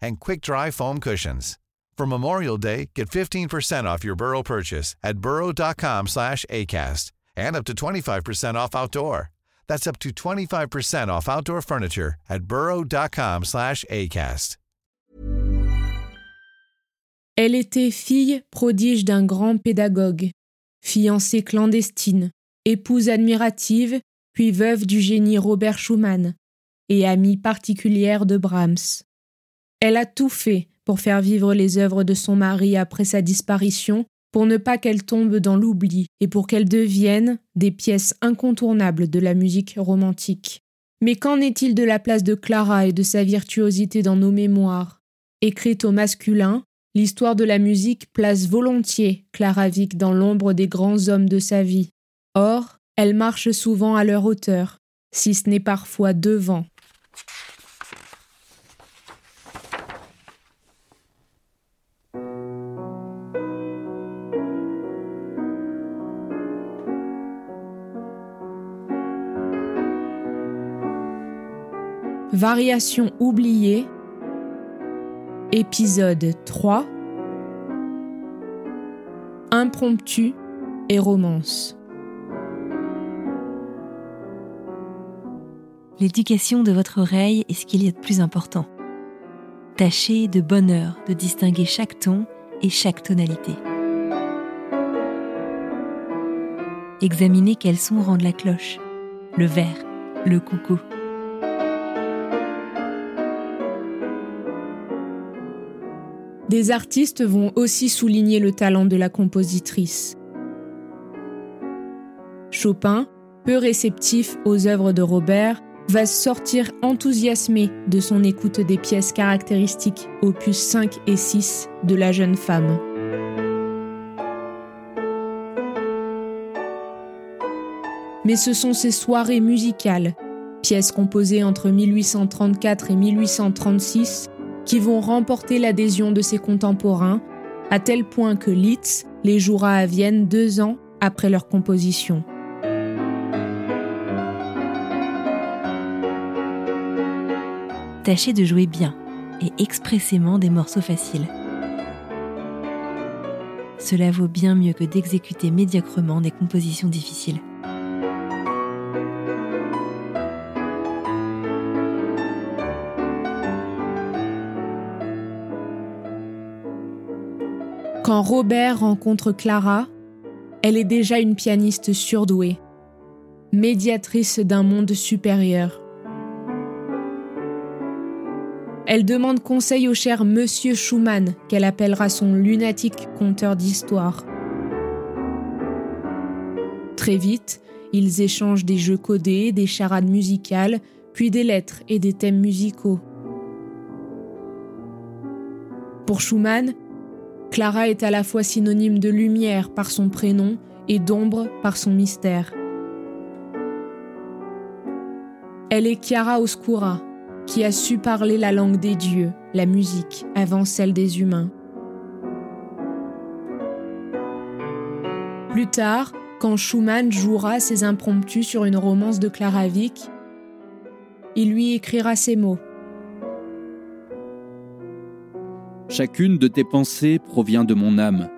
and quick-dry foam cushions. For Memorial Day, get 15% off your Burrow purchase at burrow.com slash ACAST and up to 25% off outdoor. That's up to 25% off outdoor furniture at burrow.com slash ACAST. Elle était fille prodige d'un grand pédagogue, fiancée clandestine, épouse admirative, puis veuve du génie Robert Schumann, et amie particulière de Brahms. Elle a tout fait pour faire vivre les œuvres de son mari après sa disparition, pour ne pas qu'elles tombent dans l'oubli et pour qu'elles deviennent des pièces incontournables de la musique romantique. Mais qu'en est-il de la place de Clara et de sa virtuosité dans nos mémoires? Écrite au masculin, l'histoire de la musique place volontiers Clara Vick dans l'ombre des grands hommes de sa vie. Or, elle marche souvent à leur hauteur, si ce n'est parfois devant. Variation oubliée, épisode 3, impromptu et romance. L'éducation de votre oreille est ce qu'il y a de plus important. Tâchez de bonne heure de distinguer chaque ton et chaque tonalité. Examinez quels sons rendent la cloche, le verre, le coucou. Des artistes vont aussi souligner le talent de la compositrice. Chopin, peu réceptif aux œuvres de Robert, va sortir enthousiasmé de son écoute des pièces caractéristiques opus 5 et 6 de la jeune femme. Mais ce sont ces soirées musicales, pièces composées entre 1834 et 1836, qui vont remporter l'adhésion de ses contemporains, à tel point que Liszt les jouera à Vienne deux ans après leur composition. Tâchez de jouer bien et expressément des morceaux faciles. Cela vaut bien mieux que d'exécuter médiocrement des compositions difficiles. Quand Robert rencontre Clara, elle est déjà une pianiste surdouée, médiatrice d'un monde supérieur. Elle demande conseil au cher Monsieur Schumann, qu'elle appellera son lunatique conteur d'histoire. Très vite, ils échangent des jeux codés, des charades musicales, puis des lettres et des thèmes musicaux. Pour Schumann, Clara est à la fois synonyme de lumière par son prénom et d'ombre par son mystère. Elle est Chiara Oscura, qui a su parler la langue des dieux, la musique, avant celle des humains. Plus tard, quand Schumann jouera ses impromptus sur une romance de Clara Wieck, il lui écrira ces mots. Chacune de tes pensées provient de mon âme,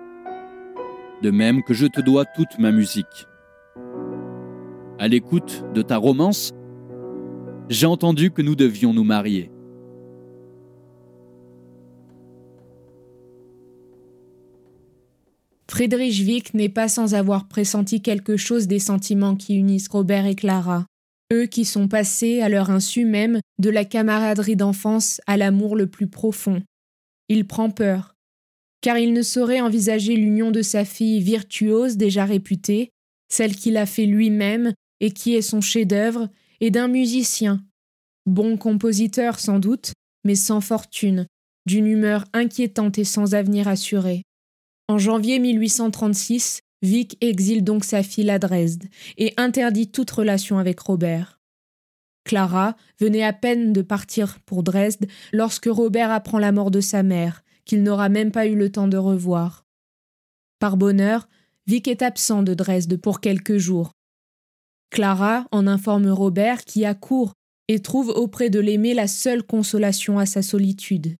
de même que je te dois toute ma musique. À l'écoute de ta romance, j'ai entendu que nous devions nous marier. Friedrich Wick n'est pas sans avoir pressenti quelque chose des sentiments qui unissent Robert et Clara, eux qui sont passés, à leur insu même, de la camaraderie d'enfance à l'amour le plus profond, il prend peur, car il ne saurait envisager l'union de sa fille virtuose déjà réputée, celle qu'il a fait lui-même et qui est son chef-d'œuvre, et d'un musicien, bon compositeur sans doute, mais sans fortune, d'une humeur inquiétante et sans avenir assuré. En janvier 1836, Vic exile donc sa fille à Dresde et interdit toute relation avec Robert. Clara venait à peine de partir pour Dresde lorsque Robert apprend la mort de sa mère, qu'il n'aura même pas eu le temps de revoir. Par bonheur, Vic est absent de Dresde pour quelques jours. Clara en informe Robert qui accourt et trouve auprès de l'aimé la seule consolation à sa solitude.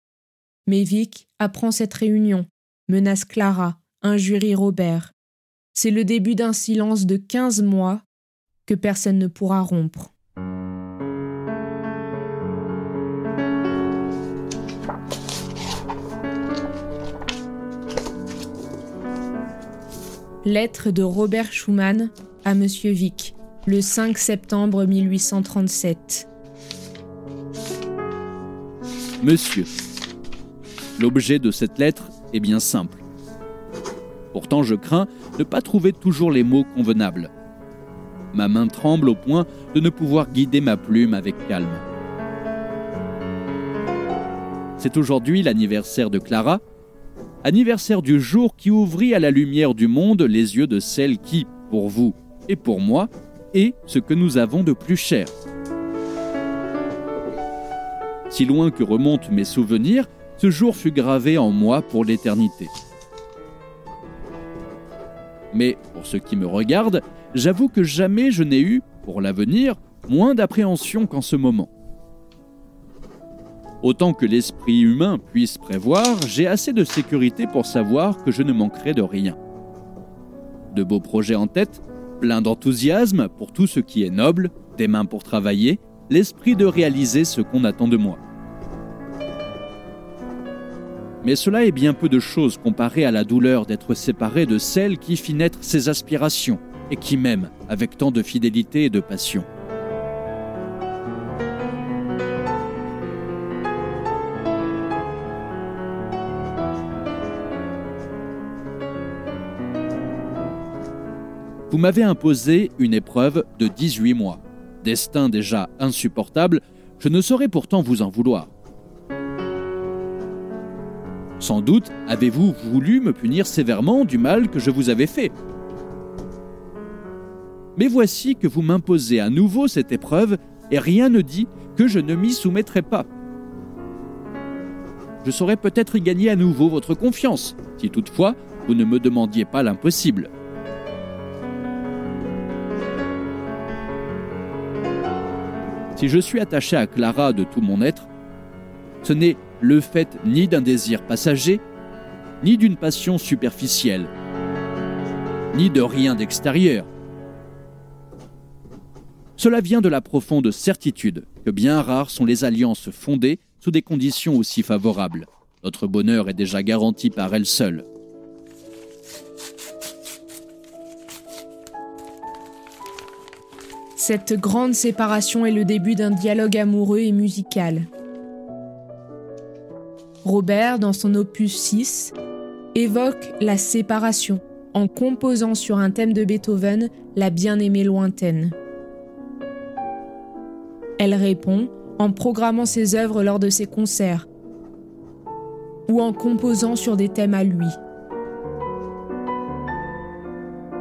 Mais Vic apprend cette réunion menace Clara, injurie Robert. C'est le début d'un silence de quinze mois que personne ne pourra rompre. Lettre de Robert Schumann à Monsieur Vic, le 5 septembre 1837. Monsieur, l'objet de cette lettre est bien simple. Pourtant, je crains de ne pas trouver toujours les mots convenables. Ma main tremble au point de ne pouvoir guider ma plume avec calme. C'est aujourd'hui l'anniversaire de Clara, anniversaire du jour qui ouvrit à la lumière du monde les yeux de celle qui, pour vous et pour moi, est ce que nous avons de plus cher. Si loin que remontent mes souvenirs, ce jour fut gravé en moi pour l'éternité. Mais pour ce qui me regarde, j'avoue que jamais je n'ai eu, pour l'avenir, moins d'appréhension qu'en ce moment. Autant que l'esprit humain puisse prévoir, j'ai assez de sécurité pour savoir que je ne manquerai de rien. De beaux projets en tête, plein d'enthousiasme pour tout ce qui est noble, des mains pour travailler, l'esprit de réaliser ce qu'on attend de moi. Mais cela est bien peu de choses comparé à la douleur d'être séparé de celle qui fit naître ses aspirations et qui m'aime avec tant de fidélité et de passion. Vous m'avez imposé une épreuve de 18 mois. Destin déjà insupportable, je ne saurais pourtant vous en vouloir. Sans doute avez-vous voulu me punir sévèrement du mal que je vous avais fait. Mais voici que vous m'imposez à nouveau cette épreuve et rien ne dit que je ne m'y soumettrai pas. Je saurais peut-être y gagner à nouveau votre confiance, si toutefois vous ne me demandiez pas l'impossible. Si je suis attaché à Clara de tout mon être, ce n'est le fait ni d'un désir passager, ni d'une passion superficielle, ni de rien d'extérieur. Cela vient de la profonde certitude que bien rares sont les alliances fondées sous des conditions aussi favorables. Notre bonheur est déjà garanti par elle seule. Cette grande séparation est le début d'un dialogue amoureux et musical. Robert, dans son opus 6, évoque la séparation en composant sur un thème de Beethoven la bien-aimée lointaine. Elle répond en programmant ses œuvres lors de ses concerts ou en composant sur des thèmes à lui.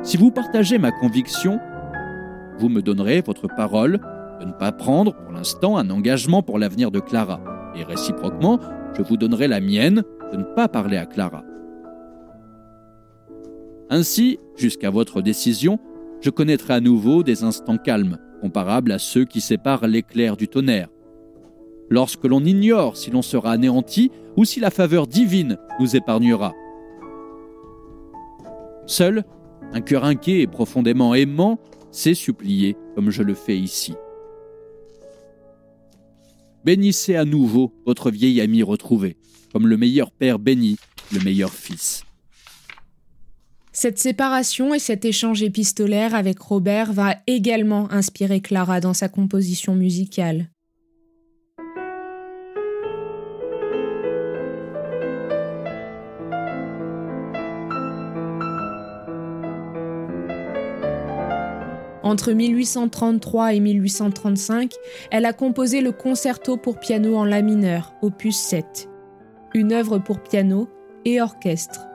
Si vous partagez ma conviction, vous me donnerez votre parole de ne pas prendre pour l'instant un engagement pour l'avenir de Clara, et réciproquement, je vous donnerai la mienne de ne pas parler à Clara. Ainsi, jusqu'à votre décision, je connaîtrai à nouveau des instants calmes, comparables à ceux qui séparent l'éclair du tonnerre. Lorsque l'on ignore si l'on sera anéanti ou si la faveur divine nous épargnera. Seul, un cœur inquiet et profondément aimant sait supplier comme je le fais ici. Bénissez à nouveau votre vieil ami retrouvé, comme le meilleur père bénit le meilleur fils. Cette séparation et cet échange épistolaire avec Robert va également inspirer Clara dans sa composition musicale. Entre 1833 et 1835, elle a composé le concerto pour piano en la mineur, opus 7, une œuvre pour piano et orchestre.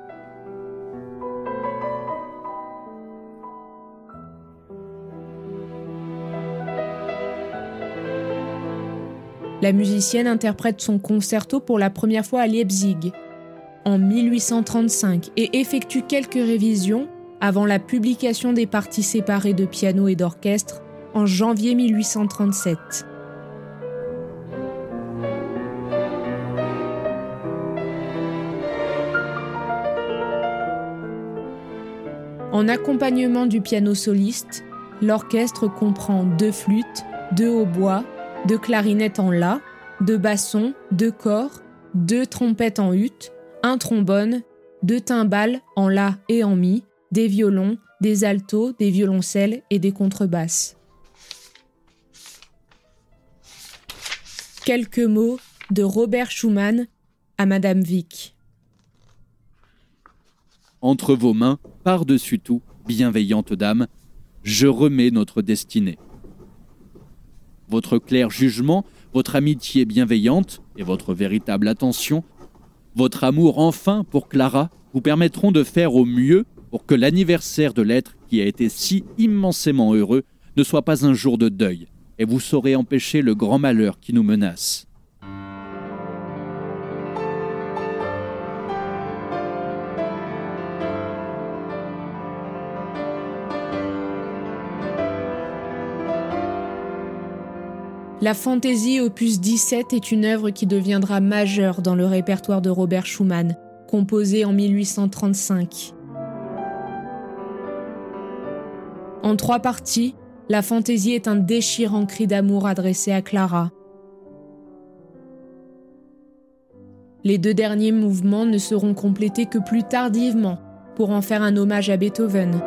La musicienne interprète son concerto pour la première fois à Leipzig en 1835 et effectue quelques révisions avant la publication des parties séparées de piano et d'orchestre en janvier 1837. En accompagnement du piano soliste, l'orchestre comprend deux flûtes, deux hautbois, deux clarinettes en la, deux bassons, deux corps, deux trompettes en ut, un trombone, deux timbales en la et en mi, des violons, des altos, des violoncelles et des contrebasses. Quelques mots de Robert Schumann à Madame Vick. Entre vos mains, par-dessus tout, bienveillante dame, je remets notre destinée. Votre clair jugement, votre amitié bienveillante et votre véritable attention, votre amour enfin pour Clara vous permettront de faire au mieux pour que l'anniversaire de l'être qui a été si immensément heureux ne soit pas un jour de deuil, et vous saurez empêcher le grand malheur qui nous menace. La fantaisie opus 17 est une œuvre qui deviendra majeure dans le répertoire de Robert Schumann, composée en 1835. En trois parties, la fantaisie est un déchirant cri d'amour adressé à Clara. Les deux derniers mouvements ne seront complétés que plus tardivement pour en faire un hommage à Beethoven.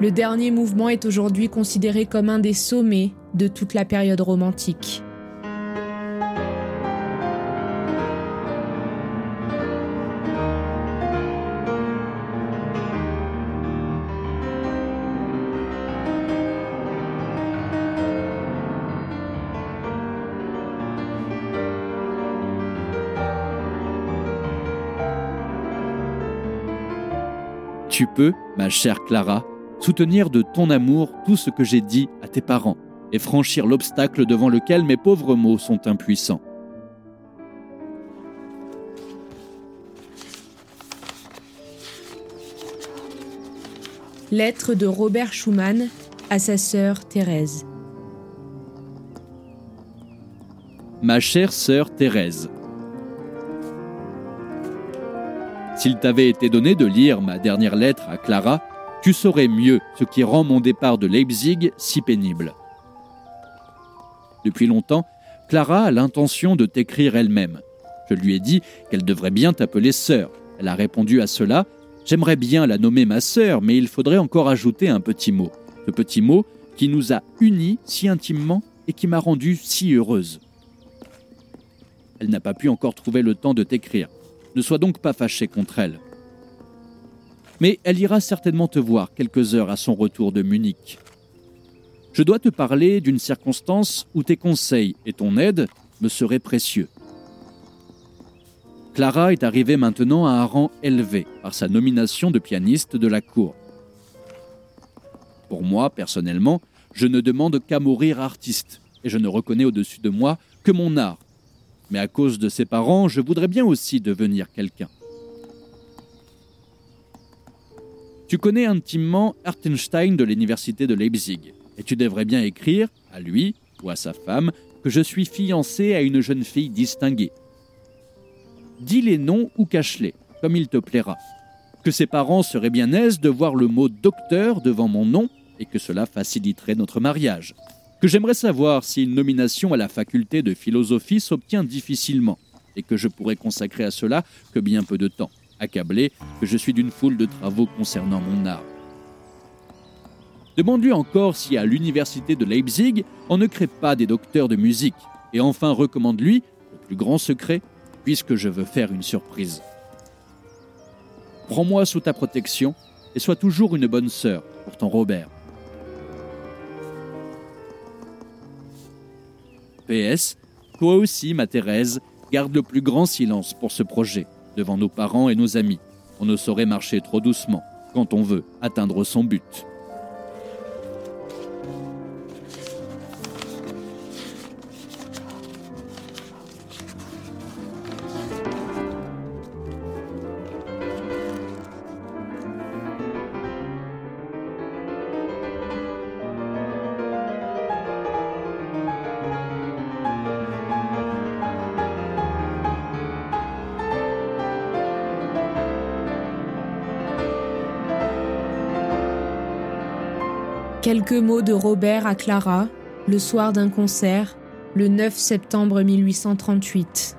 Le dernier mouvement est aujourd'hui considéré comme un des sommets de toute la période romantique. Tu peux, ma chère Clara, soutenir de ton amour tout ce que j'ai dit à tes parents et franchir l'obstacle devant lequel mes pauvres mots sont impuissants. Lettre de Robert Schumann à sa sœur Thérèse. Ma chère sœur Thérèse, S'il t'avait été donné de lire ma dernière lettre à Clara, tu saurais mieux ce qui rend mon départ de Leipzig si pénible. Depuis longtemps, Clara a l'intention de t'écrire elle-même. Je lui ai dit qu'elle devrait bien t'appeler sœur. Elle a répondu à cela J'aimerais bien la nommer ma sœur, mais il faudrait encore ajouter un petit mot. Ce petit mot qui nous a unis si intimement et qui m'a rendue si heureuse. Elle n'a pas pu encore trouver le temps de t'écrire. Ne sois donc pas fâché contre elle. Mais elle ira certainement te voir quelques heures à son retour de Munich. Je dois te parler d'une circonstance où tes conseils et ton aide me seraient précieux. Clara est arrivée maintenant à un rang élevé par sa nomination de pianiste de la cour. Pour moi, personnellement, je ne demande qu'à mourir artiste, et je ne reconnais au-dessus de moi que mon art mais à cause de ses parents, je voudrais bien aussi devenir quelqu'un. Tu connais intimement Artenstein de l'université de Leipzig, et tu devrais bien écrire, à lui ou à sa femme, que je suis fiancé à une jeune fille distinguée. Dis les noms ou cache-les, comme il te plaira. Que ses parents seraient bien aises de voir le mot docteur devant mon nom et que cela faciliterait notre mariage. Que j'aimerais savoir si une nomination à la faculté de philosophie s'obtient difficilement, et que je pourrais consacrer à cela que bien peu de temps, accablé que je suis d'une foule de travaux concernant mon art. Demande-lui encore si à l'université de Leipzig, on ne crée pas des docteurs de musique, et enfin recommande-lui, le plus grand secret, puisque je veux faire une surprise. Prends-moi sous ta protection et sois toujours une bonne sœur pour ton Robert. Toi aussi, ma Thérèse, garde le plus grand silence pour ce projet, devant nos parents et nos amis. On ne saurait marcher trop doucement quand on veut atteindre son but. Quelques mots de Robert à Clara, le soir d'un concert, le 9 septembre 1838.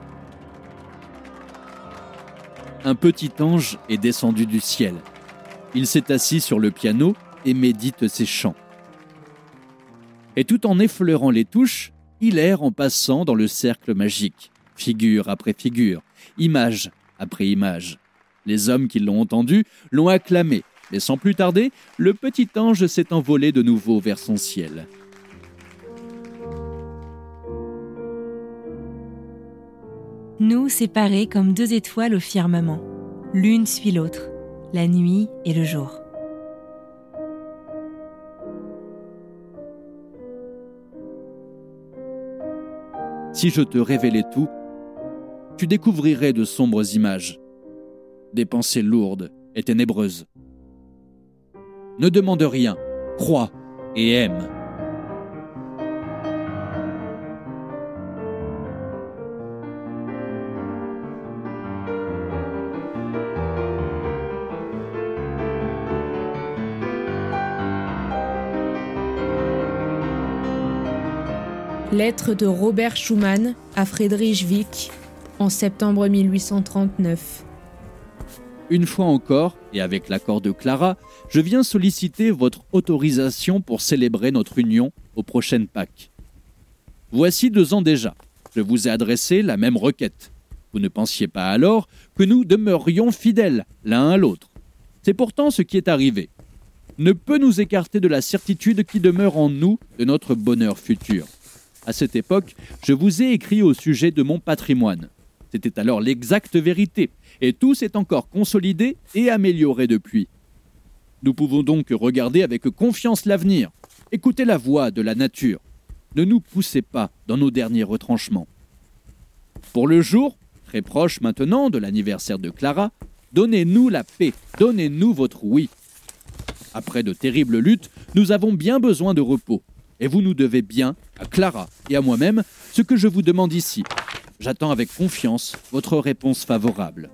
Un petit ange est descendu du ciel. Il s'est assis sur le piano et médite ses chants. Et tout en effleurant les touches, il erre en passant dans le cercle magique, figure après figure, image après image. Les hommes qui l'ont entendu l'ont acclamé, et sans plus tarder, le petit ange s'est envolé de nouveau vers son ciel. Nous séparés comme deux étoiles au firmament. L'une suit l'autre, la nuit et le jour. Si je te révélais tout, tu découvrirais de sombres images, des pensées lourdes et ténébreuses. Ne demande rien, crois et aime. Lettre de Robert Schumann à Friedrich Wick en septembre 1839. Une fois encore, et avec l'accord de Clara, je viens solliciter votre autorisation pour célébrer notre union aux prochaines Pâques. Voici deux ans déjà, je vous ai adressé la même requête. Vous ne pensiez pas alors que nous demeurions fidèles l'un à l'autre. C'est pourtant ce qui est arrivé. Ne peut nous écarter de la certitude qui demeure en nous de notre bonheur futur. À cette époque, je vous ai écrit au sujet de mon patrimoine. C'était alors l'exacte vérité, et tout s'est encore consolidé et amélioré depuis. Nous pouvons donc regarder avec confiance l'avenir, écouter la voix de la nature. Ne nous poussez pas dans nos derniers retranchements. Pour le jour, très proche maintenant de l'anniversaire de Clara, donnez-nous la paix, donnez-nous votre oui. Après de terribles luttes, nous avons bien besoin de repos et vous nous devez bien, à Clara et à moi-même, ce que je vous demande ici. J'attends avec confiance votre réponse favorable.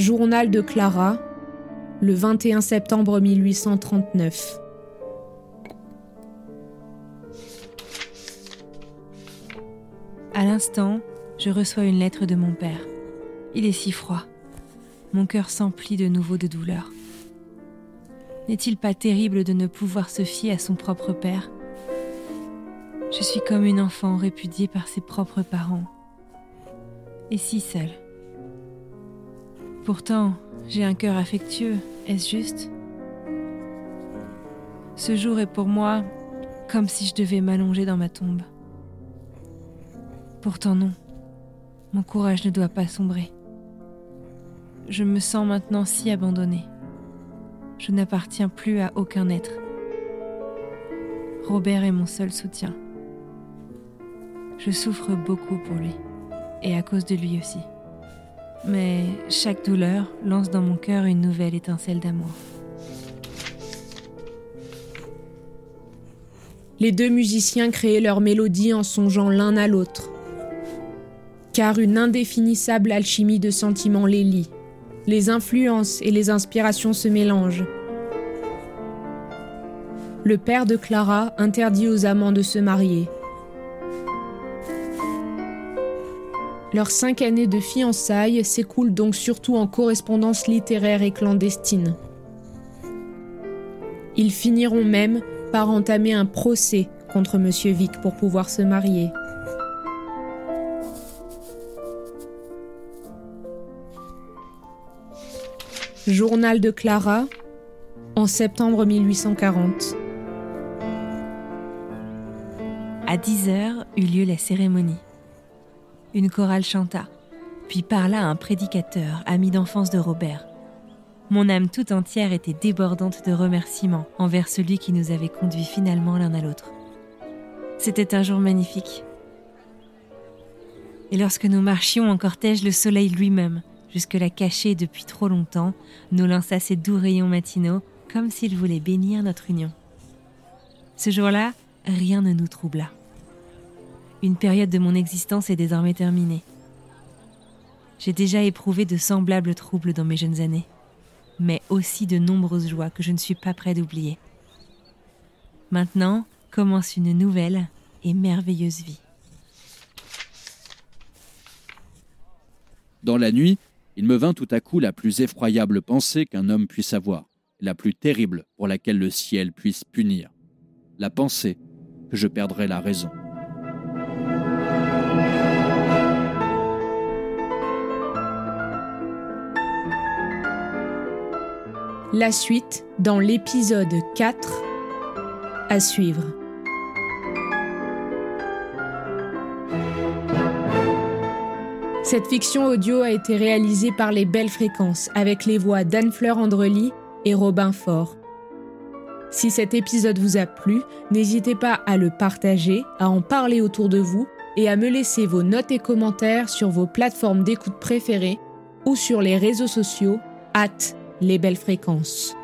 Journal de Clara, le 21 septembre 1839. À l'instant, je reçois une lettre de mon père. Il est si froid. Mon cœur s'emplit de nouveau de douleur. N'est-il pas terrible de ne pouvoir se fier à son propre père? Je suis comme une enfant répudiée par ses propres parents. Et si seule? Pourtant, j'ai un cœur affectueux, est-ce juste? Ce jour est pour moi comme si je devais m'allonger dans ma tombe. Pourtant non, mon courage ne doit pas sombrer. Je me sens maintenant si abandonnée. Je n'appartiens plus à aucun être. Robert est mon seul soutien. Je souffre beaucoup pour lui, et à cause de lui aussi. Mais chaque douleur lance dans mon cœur une nouvelle étincelle d'amour. Les deux musiciens créaient leur mélodie en songeant l'un à l'autre. car une indéfinissable alchimie de sentiments les lie. Les influences et les inspirations se mélangent. Le père de Clara interdit aux amants de se marier. Leurs cinq années de fiançailles s'écoulent donc surtout en correspondance littéraire et clandestine. Ils finiront même par entamer un procès contre M. Vic pour pouvoir se marier. Journal de Clara, en septembre 1840. À 10 heures eut lieu la cérémonie. Une chorale chanta, puis parla un prédicateur, ami d'enfance de Robert. Mon âme tout entière était débordante de remerciements envers celui qui nous avait conduits finalement l'un à l'autre. C'était un jour magnifique. Et lorsque nous marchions en cortège, le soleil lui-même, jusque-là caché depuis trop longtemps, nous lança ses doux rayons matinaux comme s'il voulait bénir notre union. Ce jour-là, rien ne nous troubla. Une période de mon existence est désormais terminée. J'ai déjà éprouvé de semblables troubles dans mes jeunes années, mais aussi de nombreuses joies que je ne suis pas prêt d'oublier. Maintenant, commence une nouvelle et merveilleuse vie. Dans la nuit, il me vint tout à coup la plus effroyable pensée qu'un homme puisse avoir, la plus terrible pour laquelle le ciel puisse punir. La pensée que je perdrais la raison. La suite dans l'épisode 4 à suivre. Cette fiction audio a été réalisée par les Belles Fréquences avec les voix d'Anne-Fleur Andrely et Robin Faure. Si cet épisode vous a plu, n'hésitez pas à le partager, à en parler autour de vous et à me laisser vos notes et commentaires sur vos plateformes d'écoute préférées ou sur les réseaux sociaux les belles fréquences.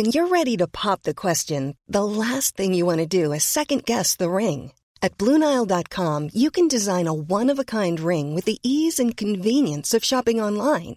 When you're ready to pop the question, the last thing you want to do is second guess the ring. At Bluenile.com, you can design a one of a kind ring with the ease and convenience of shopping online.